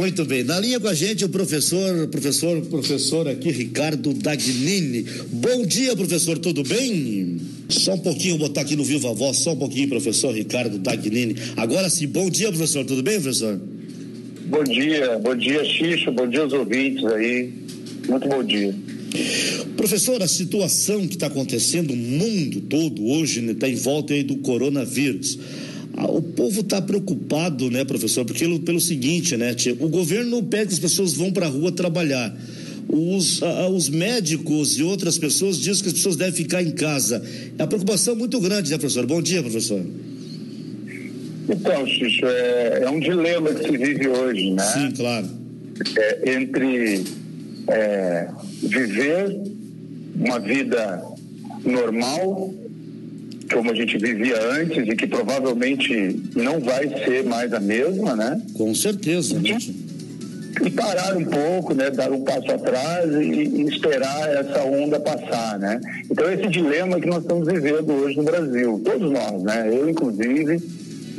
Muito bem. Na linha com a gente o professor, professor, professor aqui, Ricardo Dagnini. Bom dia, professor, tudo bem? Só um pouquinho, vou botar aqui no Viva Voz, só um pouquinho, professor Ricardo Dagnini. Agora sim, bom dia, professor, tudo bem, professor? Bom dia, bom dia, Xixo, bom dia aos ouvintes aí. Muito bom dia. Professor, a situação que está acontecendo no mundo todo hoje está né, tá em volta aí do coronavírus. O povo está preocupado, né, professor? Porque pelo, pelo seguinte, né, tia, o governo pede que as pessoas vão para a rua trabalhar. Os, a, os médicos e outras pessoas dizem que as pessoas devem ficar em casa. É uma preocupação muito grande, né, professor? Bom dia, professor. Então, Xixo, é, é um dilema que se vive hoje, né? Sim, claro. É, entre é, viver uma vida normal como a gente vivia antes e que provavelmente não vai ser mais a mesma, né? Com certeza. E, e parar um pouco, né? Dar um passo atrás e, e, esperar essa onda passar, né? Então esse dilema que nós estamos vivendo hoje no Brasil, todos nós, né? Eu inclusive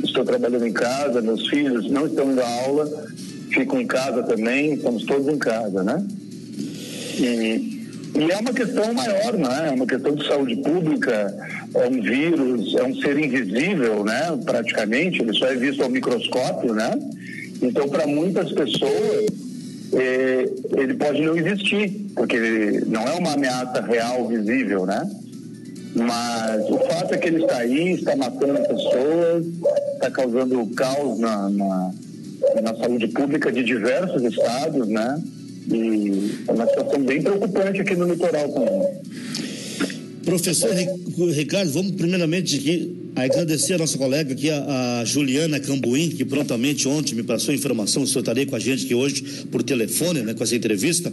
estou trabalhando em casa, meus filhos não estão à aula, ficam em casa também, estamos todos em casa, né? E, e é uma questão maior, né? É uma questão de saúde pública, é um vírus, é um ser invisível, né? Praticamente, ele só é visto ao microscópio, né? Então, para muitas pessoas, é, ele pode não existir, porque não é uma ameaça real, visível, né? Mas o fato é que ele está aí, está matando pessoas, está causando caos na, na, na saúde pública de diversos estados, né? E é uma situação bem preocupante aqui no litoral também. Professor Ricardo, vamos primeiramente aqui agradecer a nossa colega aqui, a, a, Juliana Cambuim, que prontamente ontem me passou a informação, o senhor estaria com a gente aqui hoje por telefone, né, com essa entrevista.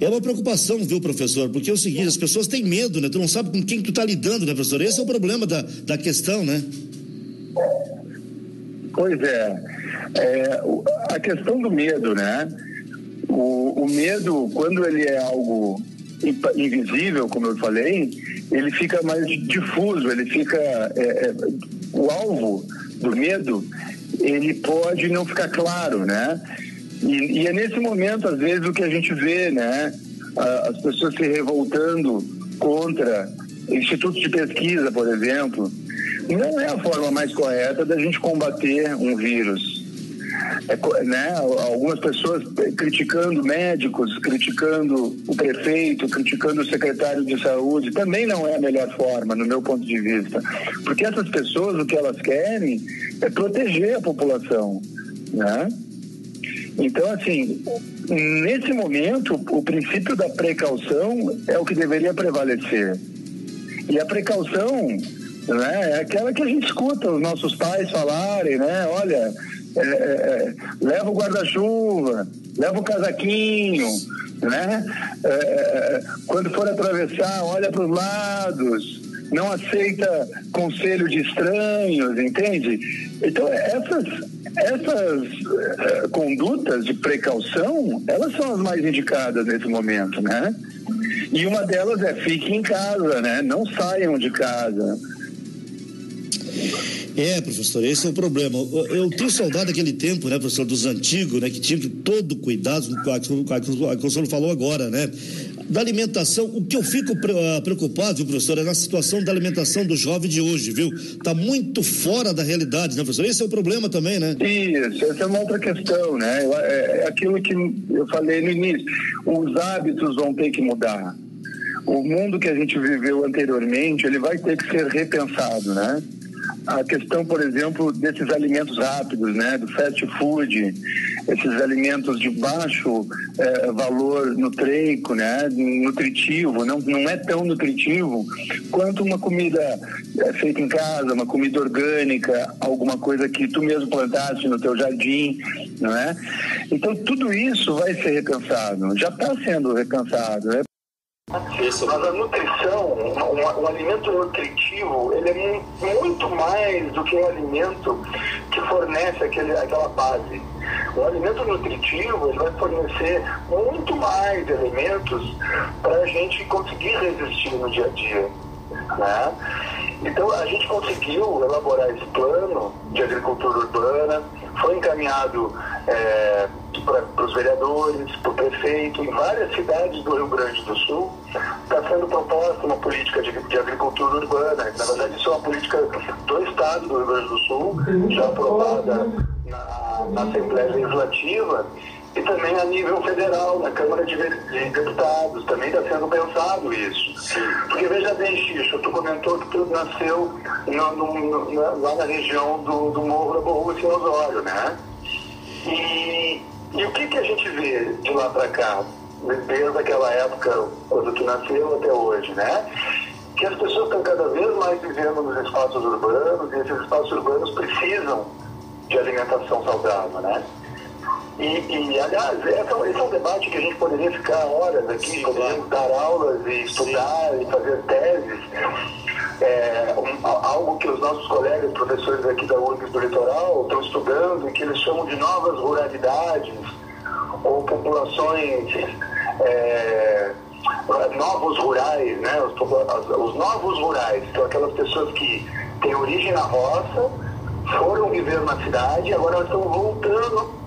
É uma preocupação, viu, professor? Porque é o seguinte, as pessoas têm medo, né? Tu não sabe com quem tu está lidando, né, professor? Esse é o problema da, da questão, né? Pois é. é a questão do medo, né? O, o medo, quando ele é algo invisível, como eu falei, ele fica mais difuso, ele fica. É, é, o alvo do medo, ele pode não ficar claro, né? E, e, é nesse momento, às vezes, o que a gente vê, né? As pessoas se revoltando contra institutos de pesquisa, por exemplo. Não é a forma mais correta da gente combater um vírus né, algumas pessoas criticando médicos, criticando o prefeito, criticando o secretário de saúde, também não é a melhor forma, no meu ponto de vista. Porque essas pessoas, o que elas querem é proteger a população, né? Então, assim, nesse momento, o princípio da precaução é o que deveria prevalecer. E a precaução né, é aquela que a gente escuta os nossos pais falarem, né? Olha, é, é, é, leva o guarda-chuva, leva o casaquinho, né? É, é quando for atravessar, olha para os lados, não aceita conselho de estranhos, entende? Então, essas, essas condutas de precaução, elas são as mais indicadas nesse momento, né? E uma delas é fique em casa, né? Não saiam de casa. É, professor, esse é o problema. Eu tenho saudade daquele tempo, né, professor, dos antigos, né, que tinham que todo cuidado, o que o senhor falou agora, né? Da alimentação, o que eu fico ah, preocupado, viu, professor, é na situação da alimentação do jovem de hoje, viu? Está muito fora da realidade, né, professor? Esse é o problema também, né? Isso, essa é uma outra questão, né? É, é aquilo que eu falei no início. Os hábitos vão ter que mudar. O mundo que a gente viveu anteriormente, ele vai ter que ser repensado, né? A questão, por exemplo, desses alimentos rápidos, né, do fast food, esses alimentos de baixo é, valor nutrico, né, nutritivo, não, não é tão nutritivo quanto uma comida é, feita em casa, uma comida orgânica, alguma coisa que tu mesmo plantaste no teu jardim, não é? Então tudo isso vai ser repensado, já está sendo repensado. Né? Isso. Mas a nutrição, um, um, alimento nutritivo, ele é muito mais do que um alimento que fornece aquele, aquela base. O alimento nutritivo ele vai fornecer muito mais elementos para a gente conseguir resistir no dia a dia. Né? Então a gente conseguiu elaborar esse plano de agricultura urbana, foi encaminhado é, para os vereadores, para o prefeito, em várias cidades do Rio Grande do Sul, está sendo proposta uma política de, agricultura urbana. Na verdade, isso é uma política do Estado do Rio Grande do Sul, já aprovada na, na Assembleia Legislativa e também a nível federal, na Câmara de, de Deputados, também está sendo pensado isso. Porque veja bem, Xixo, tu comentou que tudo nasceu no, no, na, lá na região do, do Morro da Borrússia e Osório, né? E, e o que, que a gente vê de lá para cá, desde aquela época, quando tu nasceu até hoje, né? Que as pessoas estão cada vez mais vivendo nos espaços urbanos e esses espaços urbanos precisam de alimentação saudável, né? E, e aliás, esse é um debate que a gente poderia ficar horas aqui, poderíamos dar aulas e estudar e fazer teses. É, um, algo que os nossos colegas professores aqui da URGS do Litoral estão estudando e que eles chamam de novas ruralidades ou populações é, novos rurais, né? Os, os novos rurais, são aquelas pessoas que têm origem na roça, foram viver na cidade e agora estão voltando